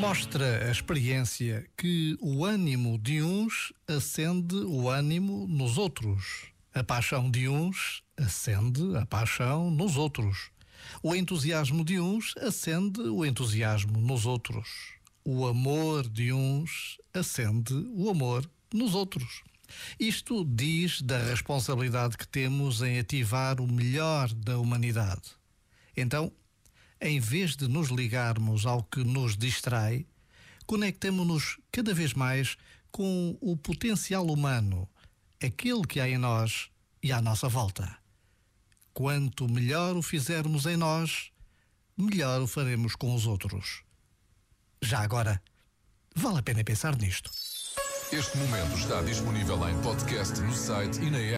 Mostra a experiência que o ânimo de uns acende o ânimo nos outros. A paixão de uns acende a paixão nos outros. O entusiasmo de uns acende o entusiasmo nos outros. O amor de uns acende o amor nos outros. Isto diz da responsabilidade que temos em ativar o melhor da humanidade. Então, em vez de nos ligarmos ao que nos distrai, conectemos-nos cada vez mais com o potencial humano, aquele que há em nós e à nossa volta. Quanto melhor o fizermos em nós, melhor o faremos com os outros. Já agora, vale a pena pensar nisto. Este momento está disponível em podcast no site e na app.